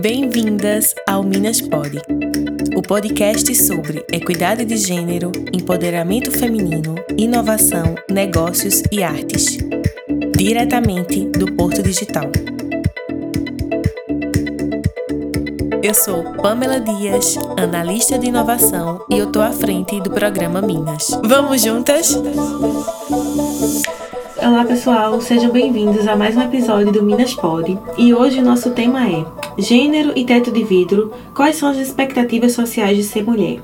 Bem-vindas ao Minas Pod, o podcast sobre equidade de gênero, empoderamento feminino, inovação, negócios e artes, diretamente do Porto Digital. Eu sou Pamela Dias, analista de inovação, e eu tô à frente do programa Minas. Vamos juntas? Olá pessoal, sejam bem-vindos a mais um episódio do Minas Pod. E hoje o nosso tema é Gênero e teto de vidro, quais são as expectativas sociais de ser mulher?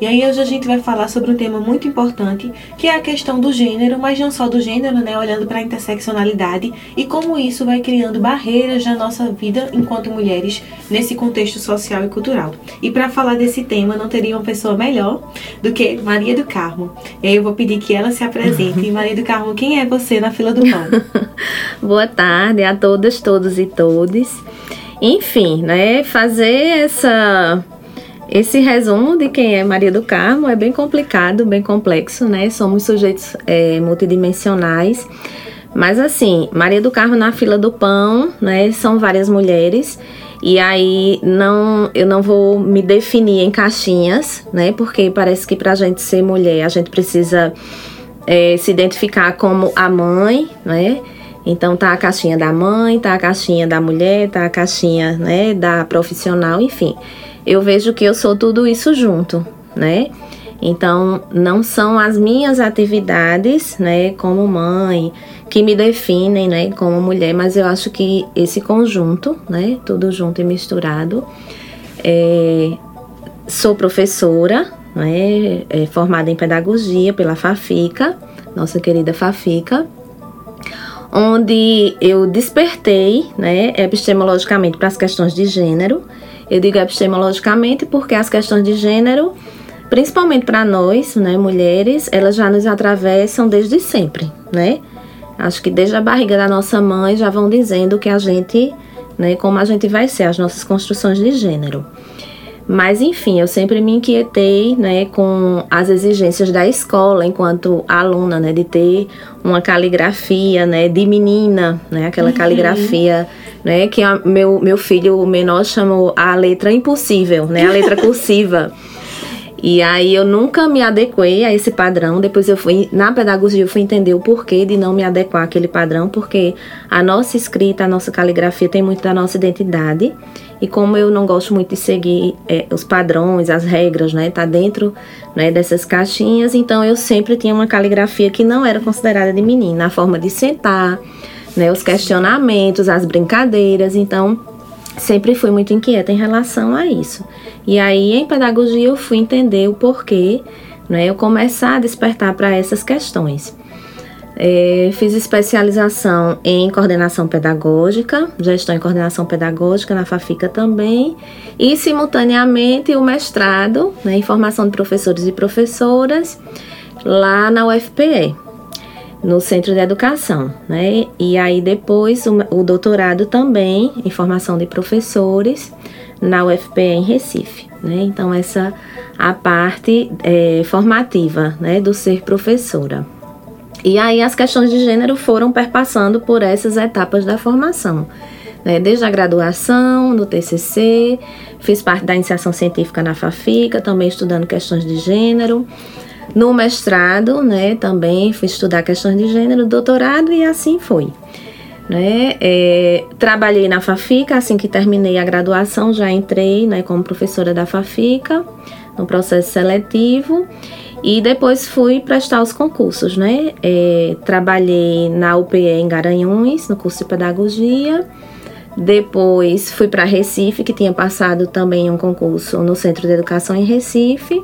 E aí hoje a gente vai falar sobre um tema muito importante, que é a questão do gênero, mas não só do gênero, né, olhando para a interseccionalidade e como isso vai criando barreiras na nossa vida enquanto mulheres nesse contexto social e cultural. E para falar desse tema, não teria uma pessoa melhor do que Maria do Carmo. E aí eu vou pedir que ela se apresente. Maria do Carmo, quem é você na fila do pão? Boa tarde a todas, todos e todes. Enfim, né, fazer essa esse resumo de quem é Maria do Carmo é bem complicado, bem complexo, né? Somos sujeitos é, multidimensionais. Mas assim, Maria do Carmo na fila do pão, né? São várias mulheres. E aí não, eu não vou me definir em caixinhas, né? Porque parece que pra gente ser mulher, a gente precisa é, se identificar como a mãe, né? Então tá a caixinha da mãe, tá a caixinha da mulher, tá a caixinha, né, da profissional, enfim eu vejo que eu sou tudo isso junto, né? Então, não são as minhas atividades, né, como mãe, que me definem, né, como mulher, mas eu acho que esse conjunto, né, tudo junto e misturado. É, sou professora, né, é, formada em pedagogia pela Fafica, nossa querida Fafica, onde eu despertei, né, epistemologicamente para as questões de gênero eu digo epistemologicamente porque as questões de gênero, principalmente para nós, né, mulheres, elas já nos atravessam desde sempre, né? Acho que desde a barriga da nossa mãe já vão dizendo que a gente, né, como a gente vai ser, as nossas construções de gênero. Mas enfim, eu sempre me inquietei, né, com as exigências da escola enquanto aluna, né, de ter uma caligrafia, né, de menina, né, aquela uhum. caligrafia, né, que a, meu meu filho menor chamou a letra impossível, né, a letra cursiva. E aí eu nunca me adequei a esse padrão. Depois eu fui na pedagogia eu fui entender o porquê de não me adequar àquele padrão, porque a nossa escrita, a nossa caligrafia tem muito da nossa identidade. E como eu não gosto muito de seguir é, os padrões, as regras, né, tá dentro né, dessas caixinhas, então eu sempre tinha uma caligrafia que não era considerada de menina, a forma de sentar, né, os questionamentos, as brincadeiras. Então sempre fui muito inquieta em relação a isso. E aí, em pedagogia, eu fui entender o porquê, né, eu começar a despertar para essas questões. É, fiz especialização em coordenação pedagógica, gestão em coordenação pedagógica na FAFICA também, e simultaneamente o mestrado né, em formação de professores e professoras lá na UFPE, no Centro de Educação, né? E aí depois o, o doutorado também em formação de professores na UFPE em Recife, né? Então essa a parte é, formativa, né, do ser professora. E aí as questões de gênero foram perpassando por essas etapas da formação. Né? Desde a graduação, no TCC, fiz parte da iniciação científica na FAFICA, também estudando questões de gênero. No mestrado, né, também fui estudar questões de gênero, doutorado e assim foi. Né? É, trabalhei na Fafica, assim que terminei a graduação, já entrei né, como professora da Fafica, no processo seletivo, e depois fui prestar os concursos. Né? É, trabalhei na UPE em Garanhuns, no curso de Pedagogia, depois fui para Recife, que tinha passado também um concurso no Centro de Educação em Recife,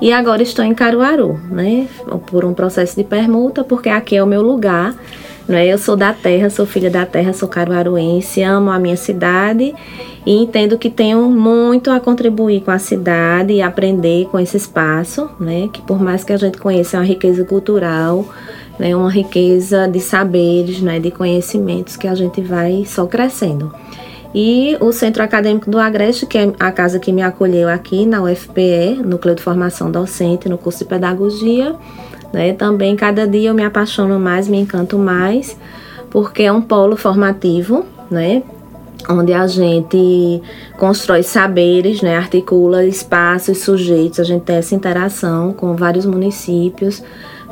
e agora estou em Caruaru, né? Por um processo de permuta, porque aqui é o meu lugar. Né? Eu sou da terra, sou filha da terra, sou caruaruense, amo a minha cidade e entendo que tenho muito a contribuir com a cidade e aprender com esse espaço, né? Que por mais que a gente conheça é uma riqueza cultural, né? Uma riqueza de saberes, né? De conhecimentos que a gente vai só crescendo. E o Centro Acadêmico do Agreste, que é a casa que me acolheu aqui na UFPE, Núcleo de Formação Docente, no curso de Pedagogia. Né? Também, cada dia eu me apaixono mais, me encanto mais porque é um polo formativo, né? Onde a gente constrói saberes, né? articula espaços, sujeitos, a gente tem essa interação com vários municípios,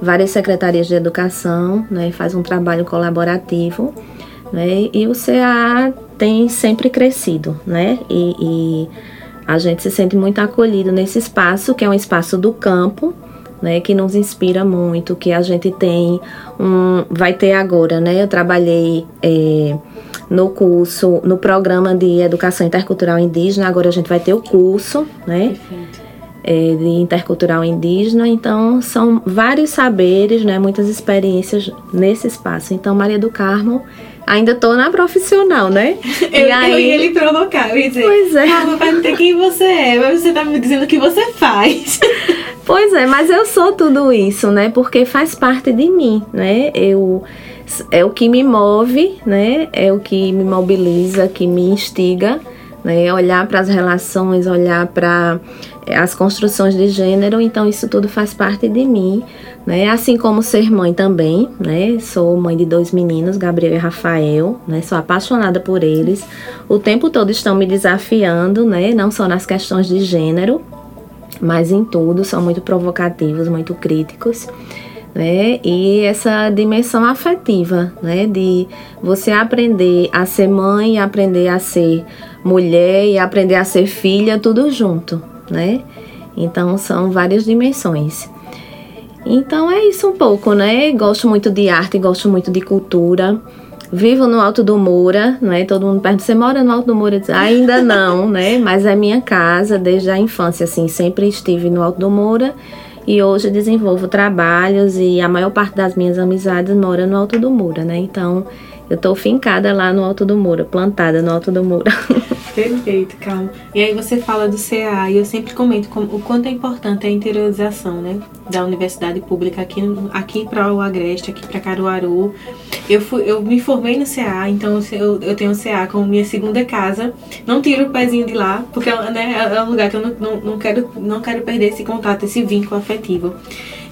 várias secretarias de educação, né? faz um trabalho colaborativo. Né? E o CA tem sempre crescido, né? E, e a gente se sente muito acolhido nesse espaço, que é um espaço do campo, né, que nos inspira muito, que a gente tem um, vai ter agora, né? Eu trabalhei é, no curso, no programa de educação intercultural indígena, agora a gente vai ter o curso, né? É, de intercultural indígena, então são vários saberes, né, muitas experiências nesse espaço. Então, Maria do Carmo Ainda tô na profissional, né? eu, aí... eu ia lhe provocar, eu ia dizer, pois é. calma, perguntei quem você é, mas você tá me dizendo o que você faz. pois é, mas eu sou tudo isso, né? Porque faz parte de mim, né? Eu é o que me move, né? É o que me mobiliza, que me instiga, né? Olhar para as relações, olhar para as construções de gênero, então isso tudo faz parte de mim né? Assim como ser mãe também, né? Sou mãe de dois meninos, Gabriel e Rafael, né? Sou apaixonada por eles. O tempo todo estão me desafiando, né? Não só nas questões de gênero, mas em tudo, são muito provocativos, muito críticos. Né? E essa dimensão afetiva, né? De você aprender a ser mãe, aprender a ser mulher e aprender a ser filha, tudo junto, né? Então são várias dimensões. Então é isso um pouco, né? Gosto muito de arte, gosto muito de cultura. Vivo no Alto do Moura, né? Todo mundo pergunta, você mora no Alto do Moura? Ainda não, né? Mas é minha casa desde a infância, assim. Sempre estive no Alto do Moura e hoje desenvolvo trabalhos e a maior parte das minhas amizades mora no Alto do Moura, né? Então eu tô fincada lá no Alto do Moura, plantada no Alto do Moura. Perfeito, calma. E aí você fala do CA e eu sempre comento o quanto é importante a interiorização, né, da universidade pública aqui, aqui para o Agreste, aqui para Caruaru. Eu fui, eu me formei no CA, então eu, eu tenho o CA como minha segunda casa. Não tiro o pezinho de lá, porque né, é um lugar que eu não, não, não quero, não quero perder esse contato, esse vínculo afetivo.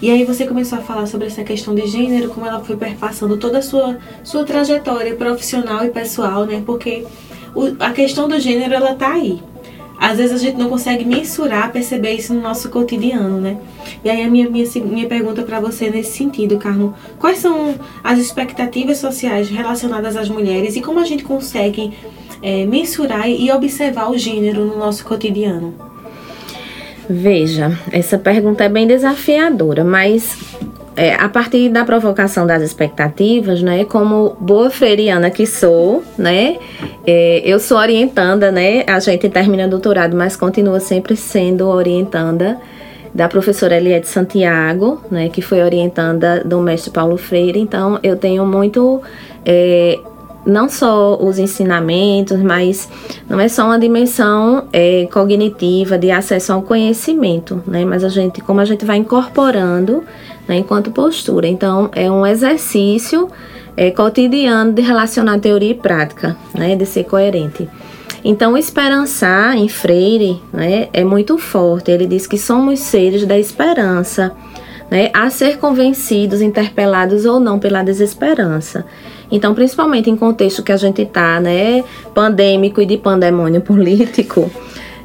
E aí você começou a falar sobre essa questão de gênero, como ela foi perpassando toda a sua, sua trajetória profissional e pessoal, né? Porque o, a questão do gênero ela tá aí. Às vezes a gente não consegue mensurar, perceber isso no nosso cotidiano, né? E aí a minha, minha, minha pergunta para você nesse sentido, Carmo, quais são as expectativas sociais relacionadas às mulheres e como a gente consegue é, mensurar e observar o gênero no nosso cotidiano? Veja, essa pergunta é bem desafiadora, mas é, a partir da provocação das expectativas, né, como boa freiriana que sou, né, é, eu sou orientanda, né, a gente termina doutorado, mas continua sempre sendo orientanda da professora Eliette Santiago, né, que foi orientanda do mestre Paulo Freire, então eu tenho muito é, não só os ensinamentos, mas não é só uma dimensão é, cognitiva de acesso ao conhecimento, né? Mas a gente, como a gente vai incorporando né, enquanto postura. Então, é um exercício é, cotidiano de relacionar teoria e prática, né, de ser coerente. Então, esperançar em Freire né, é muito forte. Ele diz que somos seres da esperança, né, a ser convencidos, interpelados ou não pela desesperança. Então, principalmente em contexto que a gente está, né, pandêmico e de pandemônio político,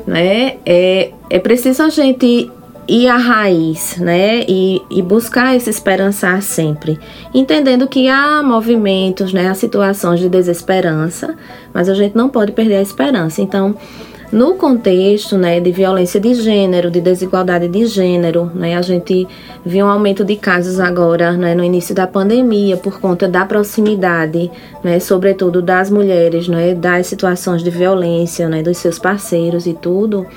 né, é, é preciso a gente ir à raiz, né? E, e buscar esse esperançar sempre, entendendo que há movimentos, né? Há situações de desesperança, mas a gente não pode perder a esperança. Então, no contexto né, de violência de gênero, de desigualdade de gênero, né, a gente viu um aumento de casos agora né, no início da pandemia por conta da proximidade, né, sobretudo das mulheres, né, das situações de violência, né, dos seus parceiros e tudo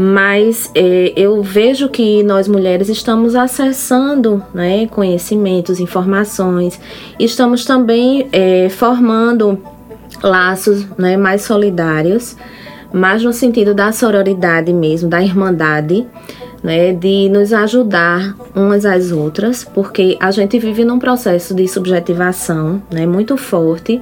mas é, eu vejo que nós mulheres estamos acessando né, conhecimentos, informações, estamos também é, formando laços né, mais solidários, mais no sentido da sororidade mesmo, da irmandade, né, de nos ajudar umas às outras, porque a gente vive num processo de subjetivação né, muito forte,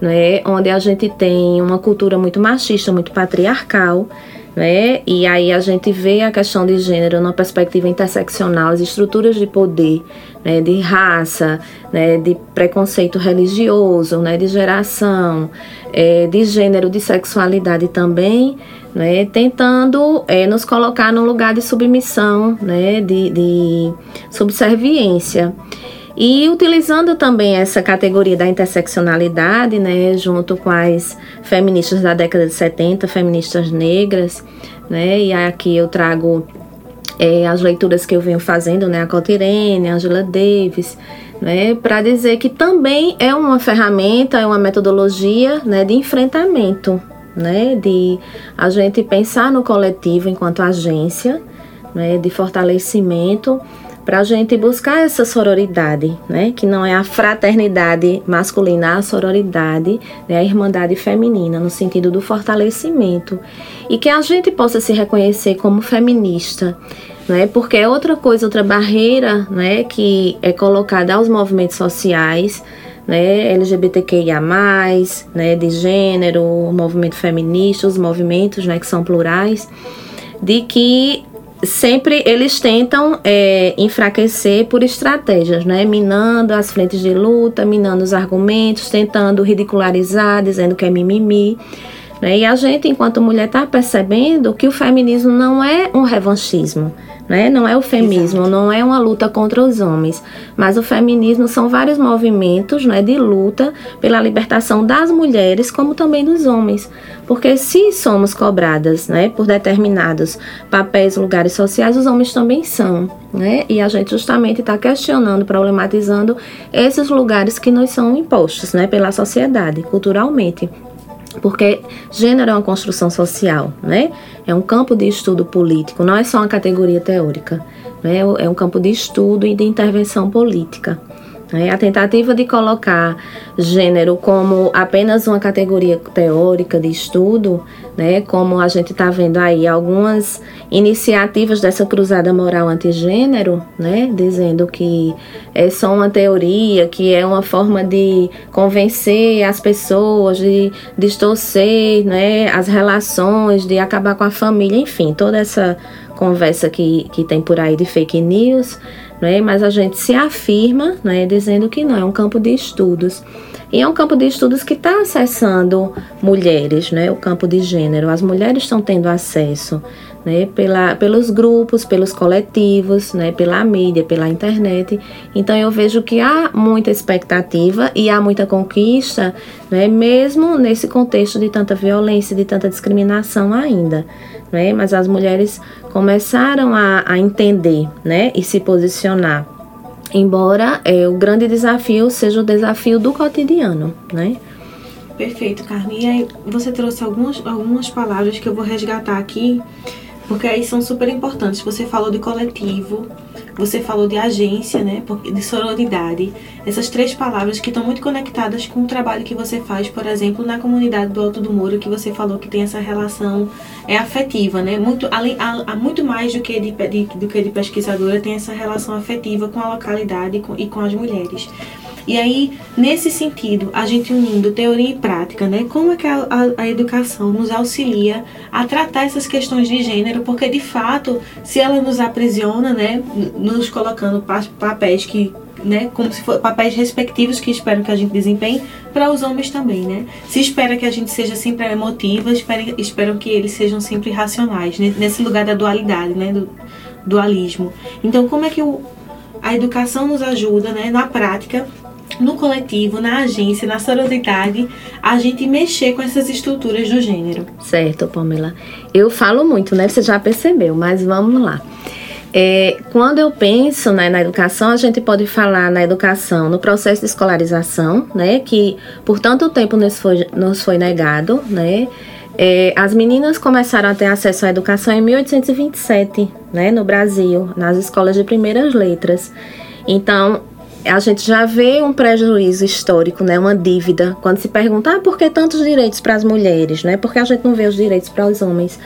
né, onde a gente tem uma cultura muito machista, muito patriarcal né? E aí a gente vê a questão de gênero numa perspectiva interseccional, as estruturas de poder, né, de raça, né, de preconceito religioso, né, de geração, é, de gênero, de sexualidade também, né, tentando é, nos colocar num lugar de submissão, né, de, de subserviência. E utilizando também essa categoria da interseccionalidade, né, junto com as feministas da década de 70, feministas negras, né, e aqui eu trago é, as leituras que eu venho fazendo, né, a Cotirene, a Angela Davis, né, para dizer que também é uma ferramenta, é uma metodologia, né, de enfrentamento, né, de a gente pensar no coletivo enquanto agência, né, de fortalecimento para a gente buscar essa sororidade, né? Que não é a fraternidade masculina, a sororidade, né? a irmandade feminina, no sentido do fortalecimento. E que a gente possa se reconhecer como feminista, né? Porque é outra coisa, outra barreira, né? Que é colocada aos movimentos sociais, né, LGBTQIA+, né, de gênero, movimento feminista, os movimentos, né, que são plurais, de que sempre eles tentam é, enfraquecer por estratégias, né? Minando as frentes de luta, minando os argumentos, tentando ridicularizar, dizendo que é mimimi. Né? E a gente, enquanto mulher, está percebendo que o feminismo não é um revanchismo né? Não é o feminismo, Exato. não é uma luta contra os homens, mas o feminismo são vários movimentos, né, de luta pela libertação das mulheres, como também dos homens. Porque se somos cobradas, né, por determinados papéis, lugares sociais, os homens também são, né? E a gente justamente está questionando, problematizando esses lugares que nos são impostos, né, pela sociedade, culturalmente porque gênero é uma construção social, né? É um campo de estudo político, não é só uma categoria teórica, né? É um campo de estudo e de intervenção política. Né? A tentativa de colocar gênero como apenas uma categoria teórica de estudo, né? como a gente está vendo aí algumas iniciativas dessa cruzada moral antigênero, né? dizendo que é só uma teoria, que é uma forma de convencer as pessoas, de distorcer né? as relações, de acabar com a família, enfim, toda essa conversa que, que tem por aí de fake news né? mas a gente se afirma né, dizendo que não, é um campo de estudos. E é um campo de estudos que está acessando mulheres, né, o campo de gênero. As mulheres estão tendo acesso né, pela, pelos grupos, pelos coletivos, né, pela mídia, pela internet. Então eu vejo que há muita expectativa e há muita conquista, né, mesmo nesse contexto de tanta violência, de tanta discriminação ainda. Né, mas as mulheres começaram a, a entender né, e se posicionar. Embora é, o grande desafio seja o desafio do cotidiano, né? Perfeito, Carmen. Aí você trouxe algumas, algumas palavras que eu vou resgatar aqui porque aí são super importantes. Você falou de coletivo, você falou de agência, né, de sororidade. Essas três palavras que estão muito conectadas com o trabalho que você faz, por exemplo, na comunidade do Alto do Muro, que você falou que tem essa relação é afetiva, né? Muito além, há, muito mais do que de, de, do que de pesquisadora tem essa relação afetiva com a localidade e com, e com as mulheres. E aí, nesse sentido, a gente unindo teoria e prática, né? Como é que a, a, a, educação nos auxilia a tratar essas questões de gênero? Porque, de fato, se ela nos aprisiona, né? Nos colocando papéis que né, como se for papéis respectivos que esperam que a gente desempenhe para os homens também, né? Se espera que a gente seja sempre emotiva, espera, esperam que eles sejam sempre racionais, né? nesse lugar da dualidade, né, do dualismo. Então, como é que o, a educação nos ajuda, né, na prática no coletivo, na agência, na sororidade, a gente mexer com essas estruturas do gênero. Certo, Pamela. Eu falo muito, né? Você já percebeu, mas vamos lá. É, quando eu penso né, na educação, a gente pode falar na educação, no processo de escolarização, né, que por tanto tempo nos foi, nos foi negado, né, é, as meninas começaram a ter acesso à educação em 1827, né, no Brasil, nas escolas de primeiras letras. Então, a gente já vê um prejuízo histórico, né, uma dívida, quando se pergunta ah, por que tantos direitos para as mulheres, né? Porque a gente não vê os direitos para os homens.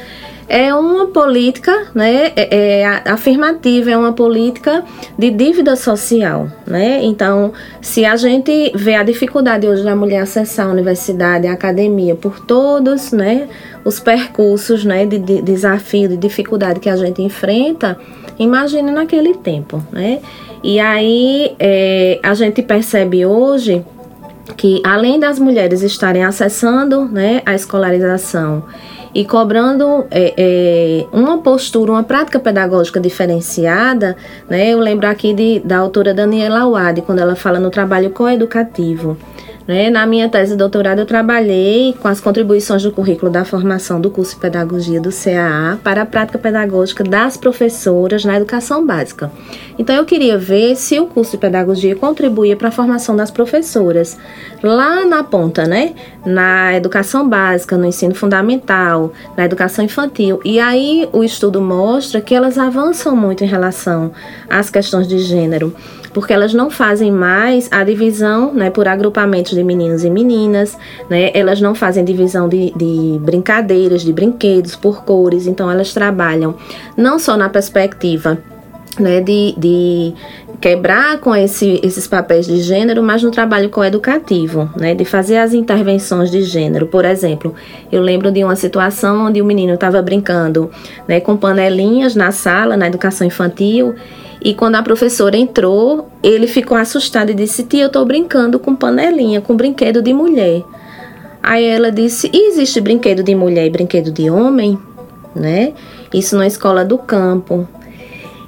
é uma política né, é, é afirmativa, é uma política de dívida social. Né? Então, se a gente vê a dificuldade hoje da mulher acessar a universidade, a academia, por todos né, os percursos né, de, de desafio, de dificuldade que a gente enfrenta, imagine naquele tempo. Né? E aí é, a gente percebe hoje que além das mulheres estarem acessando né, a escolarização e cobrando é, é, uma postura, uma prática pedagógica diferenciada, né? Eu lembro aqui de, da autora Daniela Wade, quando ela fala no trabalho coeducativo. Né? Na minha tese de doutorado, eu trabalhei com as contribuições do currículo da formação do curso de pedagogia do CAA para a prática pedagógica das professoras na educação básica. Então, eu queria ver se o curso de pedagogia contribuía para a formação das professoras lá na ponta, né? Na educação básica, no ensino fundamental, na educação infantil. E aí, o estudo mostra que elas avançam muito em relação às questões de gênero porque elas não fazem mais a divisão né, por agrupamentos de meninos e meninas, né, elas não fazem divisão de, de brincadeiras, de brinquedos por cores, então elas trabalham não só na perspectiva né, de, de quebrar com esse, esses papéis de gênero, mas no trabalho coeducativo, né, de fazer as intervenções de gênero. Por exemplo, eu lembro de uma situação onde o menino estava brincando né, com panelinhas na sala, na educação infantil, e quando a professora entrou, ele ficou assustado e disse: Tia, eu estou brincando com panelinha, com brinquedo de mulher. Aí ela disse: existe brinquedo de mulher e brinquedo de homem? Né? Isso na escola do campo.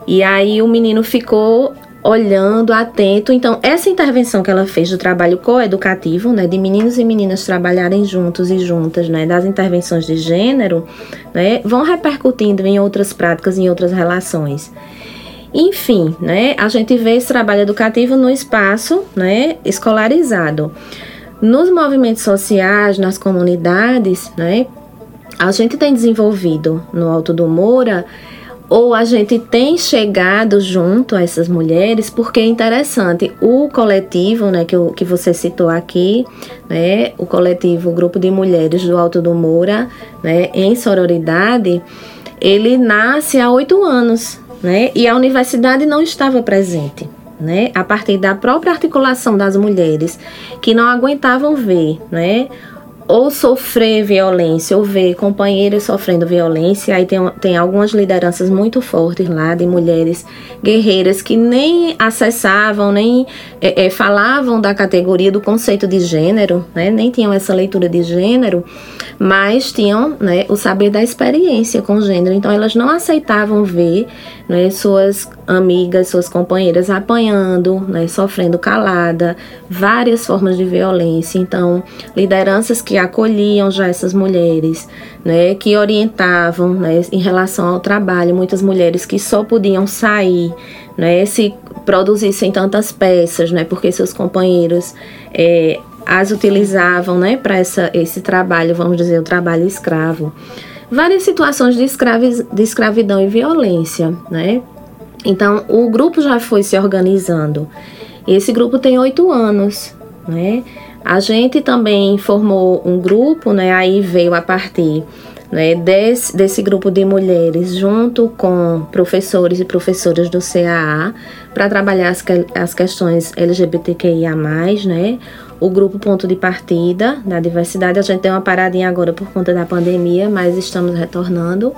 E aí o menino ficou olhando, atento. Então, essa intervenção que ela fez do trabalho coeducativo, né, de meninos e meninas trabalharem juntos e juntas, né, das intervenções de gênero, né, vão repercutindo em outras práticas, em outras relações. Enfim, né, a gente vê esse trabalho educativo no espaço né, escolarizado. Nos movimentos sociais, nas comunidades, né, a gente tem desenvolvido no Alto do Moura ou a gente tem chegado junto a essas mulheres, porque é interessante, o coletivo, né, que, que você citou aqui, né, o coletivo Grupo de Mulheres do Alto do Moura, né, em sororidade, ele nasce há oito anos, né? E a universidade não estava presente. Né, a partir da própria articulação das mulheres que não aguentavam ver, né, ou sofrer violência ou ver companheiros sofrendo violência. Aí tem, tem algumas lideranças muito fortes lá de mulheres guerreiras que nem acessavam, nem é, é, falavam da categoria do conceito de gênero, né? nem tinham essa leitura de gênero, mas tinham né, o saber da experiência com gênero. Então elas não aceitavam ver né, suas amigas, suas companheiras apanhando, né, sofrendo calada, várias formas de violência. Então, lideranças que acolhiam já essas mulheres, né, que orientavam né, em relação ao trabalho, muitas mulheres que só podiam sair, né, se produzissem tantas peças, né, porque seus companheiros é, as utilizavam, né, para esse trabalho, vamos dizer, o trabalho escravo várias situações de, escravi de escravidão e violência, né? Então, o grupo já foi se organizando. Esse grupo tem oito anos, né? A gente também formou um grupo, né? Aí veio a partir né, desse, desse grupo de mulheres, junto com professores e professoras do CAA, para trabalhar as, as questões LGBTQIA, né? o grupo Ponto de Partida da Diversidade. A gente tem uma paradinha agora por conta da pandemia, mas estamos retornando.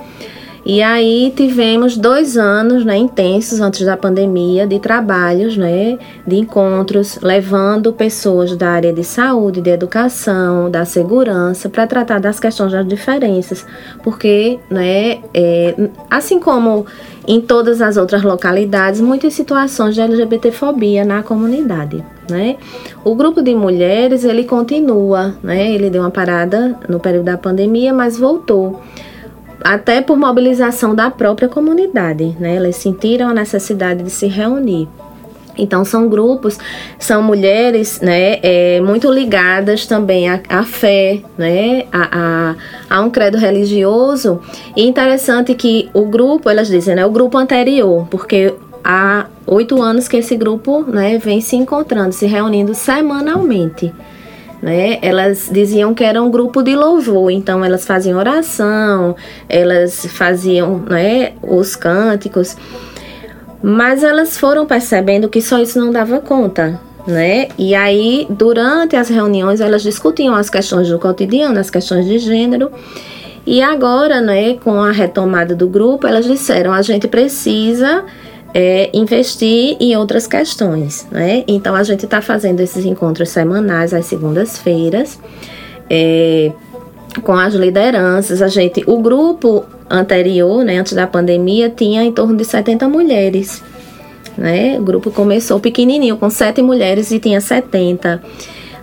E aí tivemos dois anos né, intensos antes da pandemia de trabalhos, né, de encontros, levando pessoas da área de saúde, de educação, da segurança, para tratar das questões das diferenças. Porque, né, é, assim como em todas as outras localidades, muitas situações de LGBTfobia na comunidade. Né? O grupo de mulheres ele continua, né? ele deu uma parada no período da pandemia, mas voltou até por mobilização da própria comunidade, né? Elas sentiram a necessidade de se reunir. Então são grupos, são mulheres, né, é, muito ligadas também à, à fé, né, a, a, a, um credo religioso. E interessante que o grupo, elas dizem, né, o grupo anterior, porque há oito anos que esse grupo, né, vem se encontrando, se reunindo semanalmente né? Elas diziam que era um grupo de louvor, então elas faziam oração, elas faziam, né, os cânticos. Mas elas foram percebendo que só isso não dava conta, né? E aí, durante as reuniões, elas discutiam as questões do cotidiano, as questões de gênero. E agora, né, com a retomada do grupo, elas disseram: a gente precisa é, investir em outras questões, né? Então a gente está fazendo esses encontros semanais às segundas-feiras. É, com as lideranças, a gente, o grupo anterior, né, antes da pandemia, tinha em torno de 70 mulheres, né? O grupo começou pequenininho, com sete mulheres e tinha 70.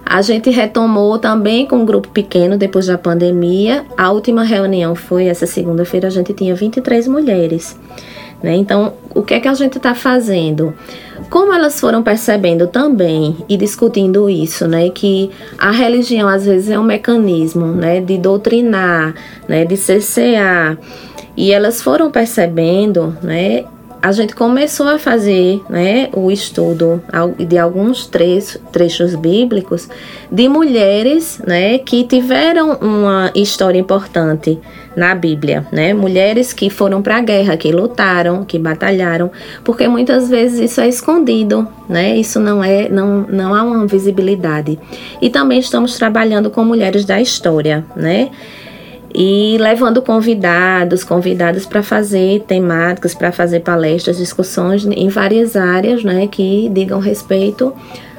A gente retomou também com um grupo pequeno depois da pandemia. A última reunião foi essa segunda-feira, a gente tinha 23 mulheres. Né? Então, o que é que a gente está fazendo? Como elas foram percebendo também e discutindo isso, né, que a religião às vezes é um mecanismo, né, de doutrinar, né, de cercear, e elas foram percebendo, né, a gente começou a fazer né, o estudo de alguns trechos, bíblicos de mulheres né, que tiveram uma história importante na Bíblia, né? Mulheres que foram para a guerra, que lutaram, que batalharam, porque muitas vezes isso é escondido, né? Isso não é, não, não há uma visibilidade. E também estamos trabalhando com mulheres da história, né? E levando convidados, convidadas para fazer temáticas, para fazer palestras, discussões em várias áreas, né, que digam respeito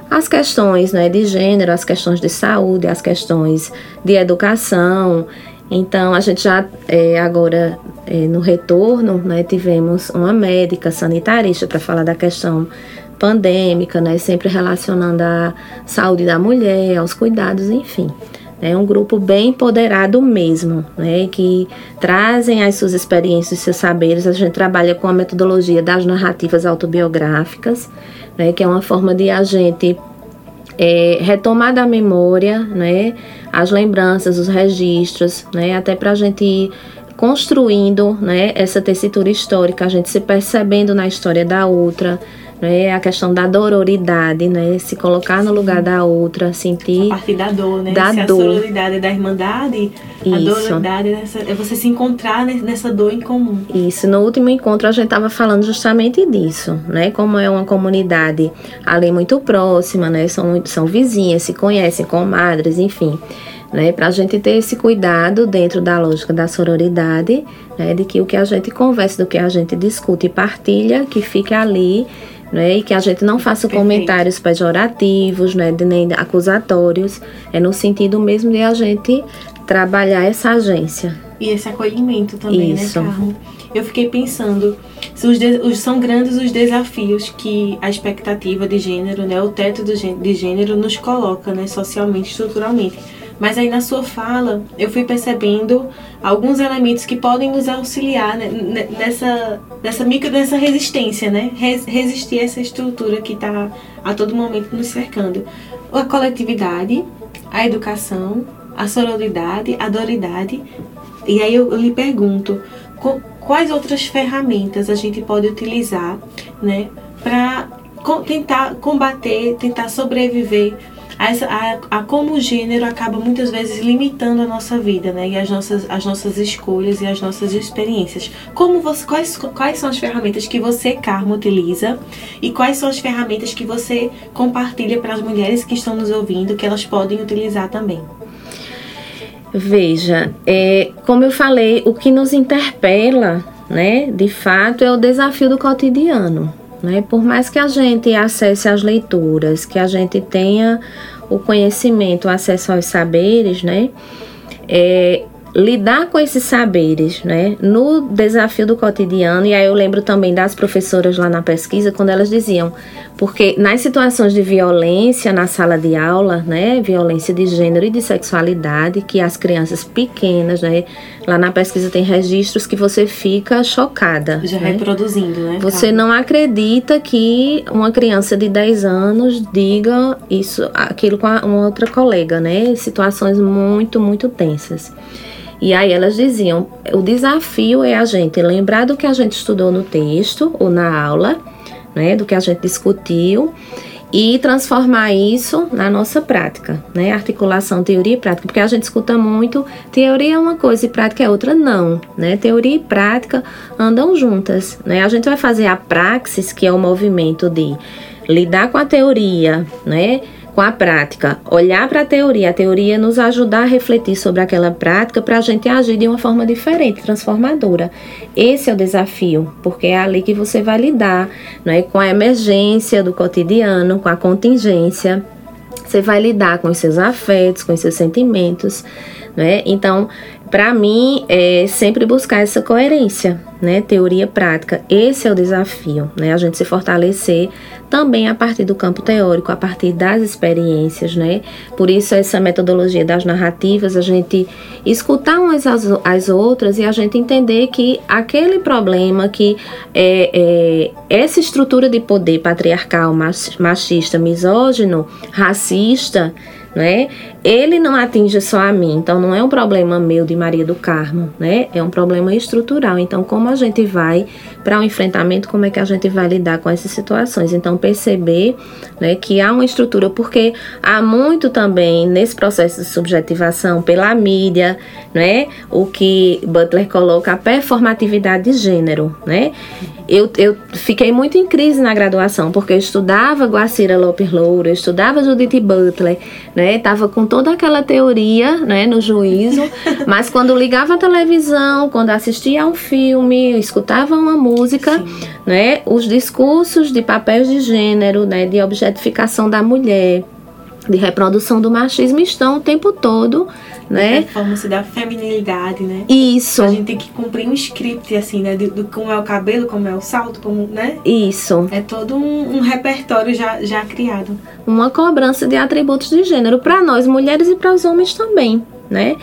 às questões, né, de gênero, às questões de saúde, às questões de educação. Então, a gente já é, agora é, no retorno, né, tivemos uma médica sanitarista para falar da questão pandêmica, né, sempre relacionando a saúde da mulher, aos cuidados, enfim. É um grupo bem empoderado mesmo, né, que trazem as suas experiências, seus saberes. A gente trabalha com a metodologia das narrativas autobiográficas, né, que é uma forma de a gente é, retomar da memória, né, as lembranças, os registros, né, até para a gente ir construindo, né, essa tessitura histórica, a gente se percebendo na história da outra, né? A questão da dororidade, né? Se colocar no lugar da outra, sentir. A partir da dor, né? Da Se dor. a sororidade da irmandade, Isso. a dororidade nessa, é você se encontrar nessa dor em comum. Isso, no último encontro a gente estava falando justamente disso, né? Como é uma comunidade ali muito próxima, né? São, são vizinhas, se conhecem, comadres, enfim. Né, para a gente ter esse cuidado dentro da lógica da sororidade, né, de que o que a gente conversa, do que a gente discute e partilha, que fique ali né? E que a gente não faça Perfeito. comentários pejorativos, né? De, nem acusatórios. É no sentido mesmo de a gente trabalhar essa agência. E esse acolhimento também, né, Isso. né, Carmo? Eu fiquei pensando, os são grandes os desafios que a expectativa de gênero, né, o teto de gênero nos coloca, né, socialmente, estruturalmente mas aí na sua fala eu fui percebendo alguns elementos que podem nos auxiliar né, nessa, nessa micro, nessa resistência, né? resistir a essa estrutura que está a todo momento nos cercando. A coletividade, a educação, a sororidade, a doridade. E aí eu, eu lhe pergunto, quais outras ferramentas a gente pode utilizar, né, para tentar combater, tentar sobreviver a, a, a, como o gênero acaba muitas vezes limitando a nossa vida, né? E as nossas, as nossas escolhas e as nossas experiências. Como você, quais, quais são as ferramentas que você, Carmo, utiliza e quais são as ferramentas que você compartilha para as mulheres que estão nos ouvindo, que elas podem utilizar também? Veja, é, como eu falei, o que nos interpela, né, de fato, é o desafio do cotidiano. Né? Por mais que a gente acesse as leituras, que a gente tenha o conhecimento, o acesso aos saberes, né? É, lidar com esses saberes, né, no desafio do cotidiano, e aí eu lembro também das professoras lá na pesquisa, quando elas diziam, porque nas situações de violência na sala de aula, né, violência de gênero e de sexualidade, que as crianças pequenas, né, lá na pesquisa tem registros que você fica chocada. Já né? reproduzindo, né? Você não acredita que uma criança de 10 anos diga isso, aquilo com uma outra colega, né, situações muito, muito tensas. E aí elas diziam: o desafio é a gente lembrar do que a gente estudou no texto ou na aula, né, do que a gente discutiu, e transformar isso na nossa prática, né? Articulação, teoria e prática, porque a gente escuta muito, teoria é uma coisa e prática é outra, não, né? Teoria e prática andam juntas, né? A gente vai fazer a praxis, que é o movimento de lidar com a teoria, né? Com a prática, olhar para a teoria, a teoria nos ajudar a refletir sobre aquela prática para a gente agir de uma forma diferente, transformadora. Esse é o desafio, porque é ali que você vai lidar é, com a emergência do cotidiano, com a contingência. Você vai lidar com os seus afetos, com os seus sentimentos. Né? Então, para mim, é sempre buscar essa coerência, né? Teoria prática. Esse é o desafio, né? A gente se fortalecer também a partir do campo teórico, a partir das experiências, né? Por isso essa metodologia das narrativas, a gente escutar umas as, as outras e a gente entender que aquele problema que é, é essa estrutura de poder patriarcal, machista, misógino, racista, né? Ele não atinge só a mim, então não é um problema meu de Maria do Carmo, né? É um problema estrutural. Então, como a gente vai para o um enfrentamento, como é que a gente vai lidar com essas situações? Então, perceber, né, que há uma estrutura, porque há muito também nesse processo de subjetivação pela mídia, né? O que Butler coloca a performatividade de gênero, né? Eu, eu fiquei muito em crise na graduação, porque eu estudava Guacira Lopes Loura, eu estudava Judith Butler, né? Tava com toda aquela teoria, né, no juízo, mas quando ligava a televisão, quando assistia a um filme, escutava uma música, Sim. né, os discursos de papéis de gênero, né, de objetificação da mulher, de reprodução do machismo estão o tempo todo, né? Performance da feminilidade, né? Isso. A gente tem que cumprir um script, assim, né? Do, do como é o cabelo, como é o salto, como, né? Isso. É todo um, um repertório já, já criado. Uma cobrança de atributos de gênero para nós mulheres e para os homens também, né?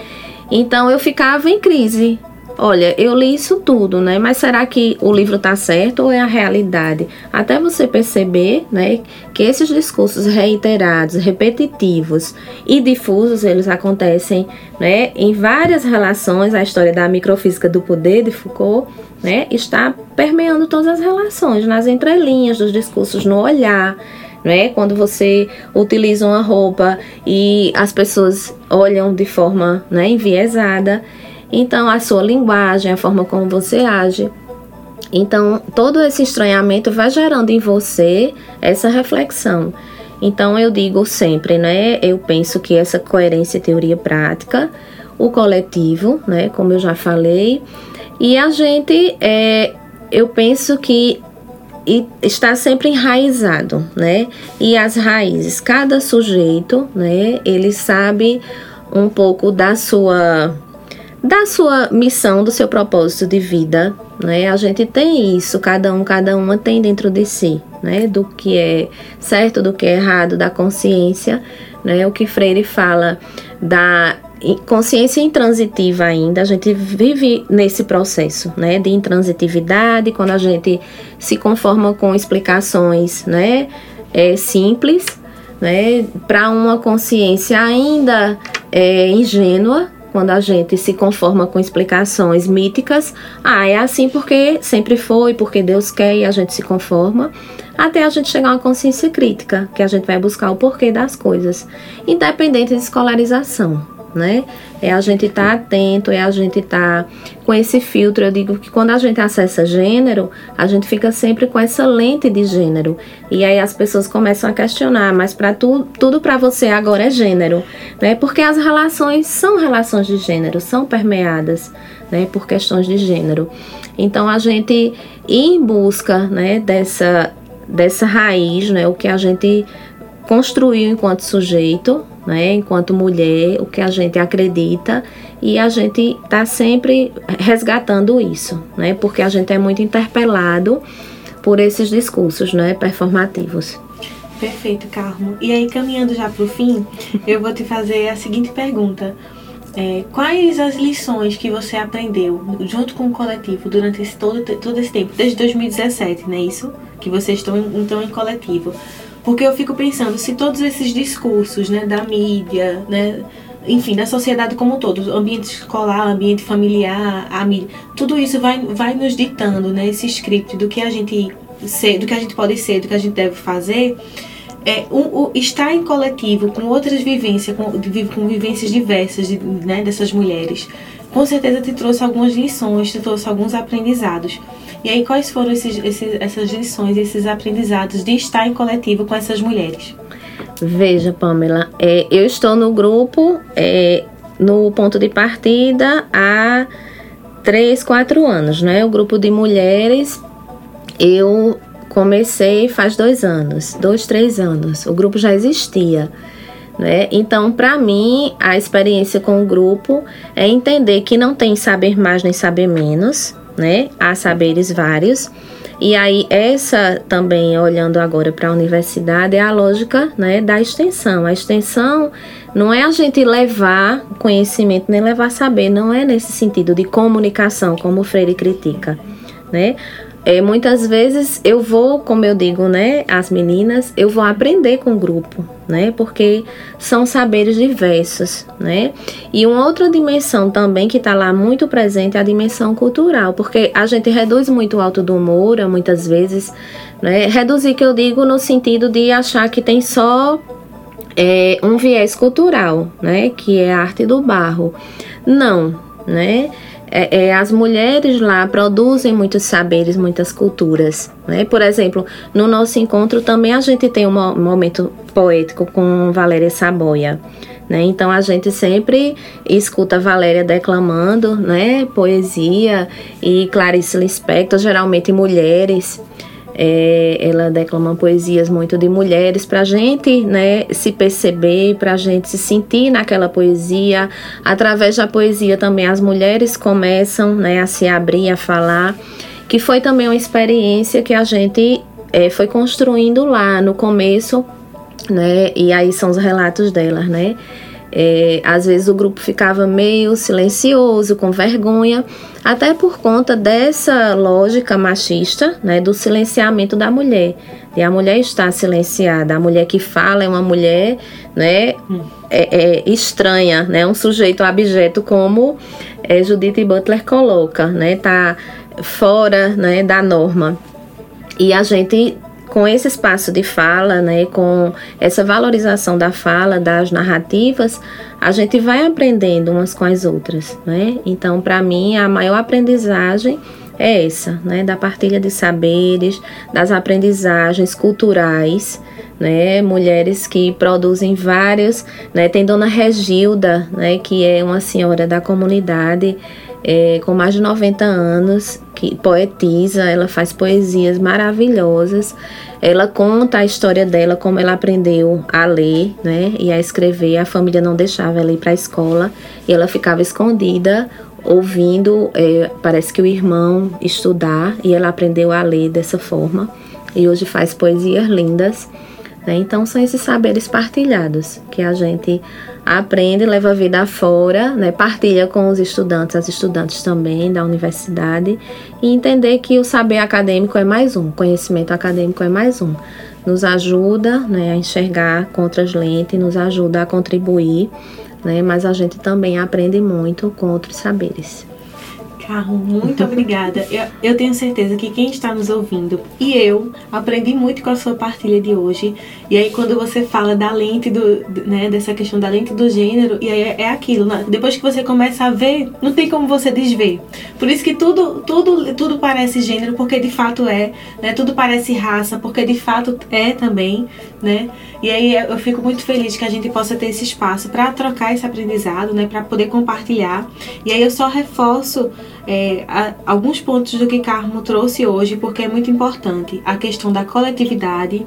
Então eu ficava em crise, olha, eu li isso tudo, né? Mas será que o livro está certo ou é a realidade? Até você perceber, né, que esses discursos reiterados, repetitivos e difusos, eles acontecem, né, em várias relações. A história da microfísica do poder de Foucault, né, está permeando todas as relações, nas entrelinhas dos discursos, no olhar, né? Quando você utiliza uma roupa e as pessoas olham de forma né, enviesada. Então, a sua linguagem, a forma como você age. Então, todo esse estranhamento vai gerando em você essa reflexão. Então, eu digo sempre, né? Eu penso que essa coerência teoria prática, o coletivo, né? Como eu já falei, e a gente, é, eu penso que está sempre enraizado, né? E as raízes, cada sujeito, né? Ele sabe um pouco da sua da sua missão, do seu propósito de vida, né? A gente tem isso, cada um, cada uma tem dentro de si, né? Do que é certo, do que é errado, da consciência, né? O que Freire fala da consciência intransitiva ainda, a gente vive nesse processo, né? De intransitividade, quando a gente se conforma com explicações, né? É, simples, né? Para uma consciência ainda é, ingênua, quando a gente se conforma com explicações míticas, ah, é assim porque sempre foi, porque Deus quer e a gente se conforma, até a gente chegar a uma consciência crítica, que a gente vai buscar o porquê das coisas, independente de escolarização né? É a gente estar tá atento, é a gente estar tá com esse filtro. Eu digo que quando a gente acessa gênero, a gente fica sempre com essa lente de gênero. E aí as pessoas começam a questionar, mas para tu, tudo para você agora é gênero, né? Porque as relações são relações de gênero, são permeadas, né, por questões de gênero. Então a gente ir em busca, né, dessa dessa raiz, né, o que a gente construiu enquanto sujeito, né, enquanto mulher, o que a gente acredita e a gente está sempre resgatando isso, né, porque a gente é muito interpelado por esses discursos, né, performativos. Perfeito, Carmo. E aí, caminhando já para o fim, eu vou te fazer a seguinte pergunta. É, quais as lições que você aprendeu junto com o coletivo durante esse, todo, todo esse tempo, desde 2017, não é isso? Que vocês estão então em coletivo. Porque eu fico pensando, se todos esses discursos, né, da mídia, né, enfim, da sociedade como um todo, ambiente escolar, ambiente familiar, a mídia, tudo isso vai, vai nos ditando, né, esse script do que a gente ser, do que a gente pode ser, do que a gente deve fazer. é, um, um, estar em coletivo com outras vivências, com, com vivências diversas de, né, dessas mulheres, com certeza te trouxe algumas lições, te trouxe alguns aprendizados. E aí, quais foram esses, esses, essas lições, esses aprendizados de estar em coletivo com essas mulheres? Veja, Pamela, é, eu estou no grupo, é, no ponto de partida, há três, quatro anos, né? O grupo de mulheres, eu comecei faz dois anos, dois, três anos. O grupo já existia. Né? Então, para mim, a experiência com o grupo é entender que não tem saber mais nem saber menos, né? Há saberes vários. E aí, essa também, olhando agora para a universidade, é a lógica né, da extensão. A extensão não é a gente levar conhecimento, nem levar saber, não é nesse sentido de comunicação, como o Freire critica. Né? É, muitas vezes eu vou, como eu digo, né, as meninas, eu vou aprender com o grupo, né, porque são saberes diversos, né. E uma outra dimensão também que está lá muito presente é a dimensão cultural, porque a gente reduz muito o alto do Moura, muitas vezes, né, reduzir que eu digo no sentido de achar que tem só é, um viés cultural, né, que é a arte do barro. Não, né é, é, as mulheres lá produzem muitos saberes, muitas culturas. Né? Por exemplo, no nosso encontro também a gente tem um momento poético com Valéria Saboia. Né? Então a gente sempre escuta Valéria declamando né? poesia e Clarice Lispector, geralmente mulheres. É, ela declama poesias muito de mulheres para a gente né, se perceber, para a gente se sentir naquela poesia. Através da poesia também as mulheres começam né, a se abrir, a falar, que foi também uma experiência que a gente é, foi construindo lá no começo, né, e aí são os relatos delas, né? É, às vezes o grupo ficava meio silencioso, com vergonha, até por conta dessa lógica machista, né, do silenciamento da mulher. E a mulher está silenciada, a mulher que fala é uma mulher, né, é, é estranha, né, um sujeito abjeto como é, Judith Butler coloca, né, tá fora, né, da norma. E a gente com esse espaço de fala, né, com essa valorização da fala, das narrativas, a gente vai aprendendo umas com as outras, né? Então, para mim, a maior aprendizagem é essa, né, da partilha de saberes, das aprendizagens culturais, né, mulheres que produzem várias, né, tem Dona Regilda, né, que é uma senhora da comunidade é, com mais de 90 anos, que poetiza, ela faz poesias maravilhosas. Ela conta a história dela, como ela aprendeu a ler né, e a escrever. A família não deixava ela ir para a escola e ela ficava escondida, ouvindo, é, parece que o irmão estudar, e ela aprendeu a ler dessa forma. E hoje faz poesias lindas. Né? Então, são esses saberes partilhados que a gente aprende, leva a vida afora, né, partilha com os estudantes, as estudantes também da universidade, e entender que o saber acadêmico é mais um, conhecimento acadêmico é mais um. Nos ajuda né, a enxergar com outras lentes, nos ajuda a contribuir, né, mas a gente também aprende muito com outros saberes. Carro, muito obrigada. Eu, eu, tenho certeza que quem está nos ouvindo e eu aprendi muito com a sua partilha de hoje. E aí quando você fala da lente do, né, dessa questão da lente do gênero, e aí é, é aquilo, né? depois que você começa a ver, não tem como você desver. Por isso que tudo, tudo, tudo parece gênero, porque de fato é, né? Tudo parece raça, porque de fato é também, né? E aí eu fico muito feliz que a gente possa ter esse espaço para trocar esse aprendizado, né? Para poder compartilhar. E aí eu só reforço é, a, alguns pontos do que Carmo trouxe hoje, porque é muito importante. A questão da coletividade,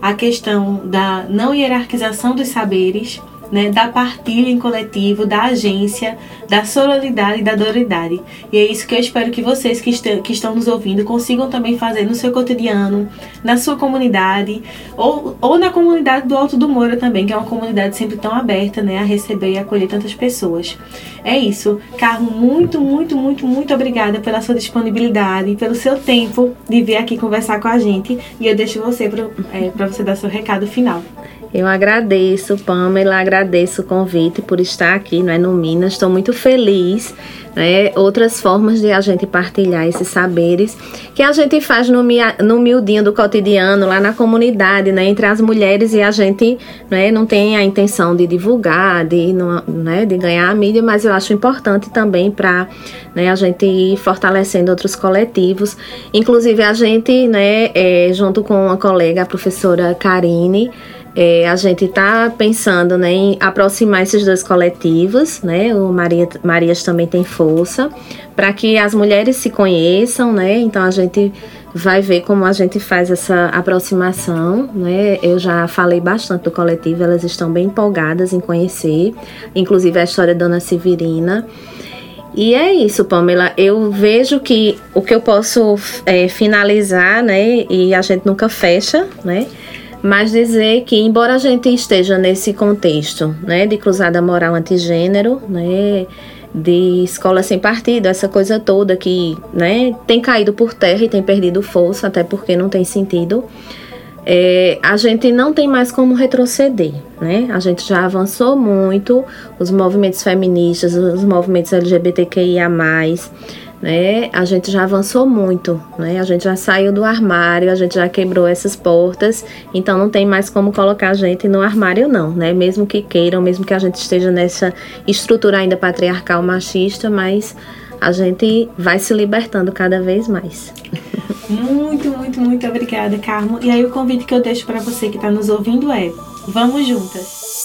a questão da não hierarquização dos saberes, né, da partilha em coletivo, da agência, da sororidade e da doridade. E é isso que eu espero que vocês que, est que estão nos ouvindo consigam também fazer no seu cotidiano, na sua comunidade, ou, ou na comunidade do Alto do Moura também, que é uma comunidade sempre tão aberta né, a receber e acolher tantas pessoas. É isso. Carmo, muito, muito, muito, muito obrigada pela sua disponibilidade, pelo seu tempo de vir aqui conversar com a gente. E eu deixo você para é, você dar seu recado final. Eu agradeço, Pamela, agradeço o convite por estar aqui não é, no Minas. Estou muito feliz. Né? Outras formas de a gente partilhar esses saberes que a gente faz no, no miudinho do cotidiano, lá na comunidade, né? entre as mulheres, e a gente né, não tem a intenção de divulgar, de, né, de ganhar a mídia, mas eu acho importante também para né, a gente ir fortalecendo outros coletivos. Inclusive, a gente, né, é, junto com uma colega, a professora Karine, é, a gente está pensando né, em aproximar esses dois coletivos, né? O Maria, Marias também tem força, para que as mulheres se conheçam, né? Então a gente vai ver como a gente faz essa aproximação, né? Eu já falei bastante do coletivo, elas estão bem empolgadas em conhecer, inclusive a história da Dona Severina. E é isso, Pamela. Eu vejo que o que eu posso é, finalizar, né? E a gente nunca fecha, né? Mas dizer que, embora a gente esteja nesse contexto né, de cruzada moral antigênero, né, de escola sem partido, essa coisa toda que né, tem caído por terra e tem perdido força, até porque não tem sentido, é, a gente não tem mais como retroceder. Né? A gente já avançou muito, os movimentos feministas, os movimentos LGBTQIA né? A gente já avançou muito, né? A gente já saiu do armário, a gente já quebrou essas portas, então não tem mais como colocar a gente no armário não, né? Mesmo que queiram, mesmo que a gente esteja nessa estrutura ainda patriarcal machista, mas a gente vai se libertando cada vez mais. Muito, muito, muito obrigada, Carmo. E aí o convite que eu deixo para você que está nos ouvindo é: vamos juntas.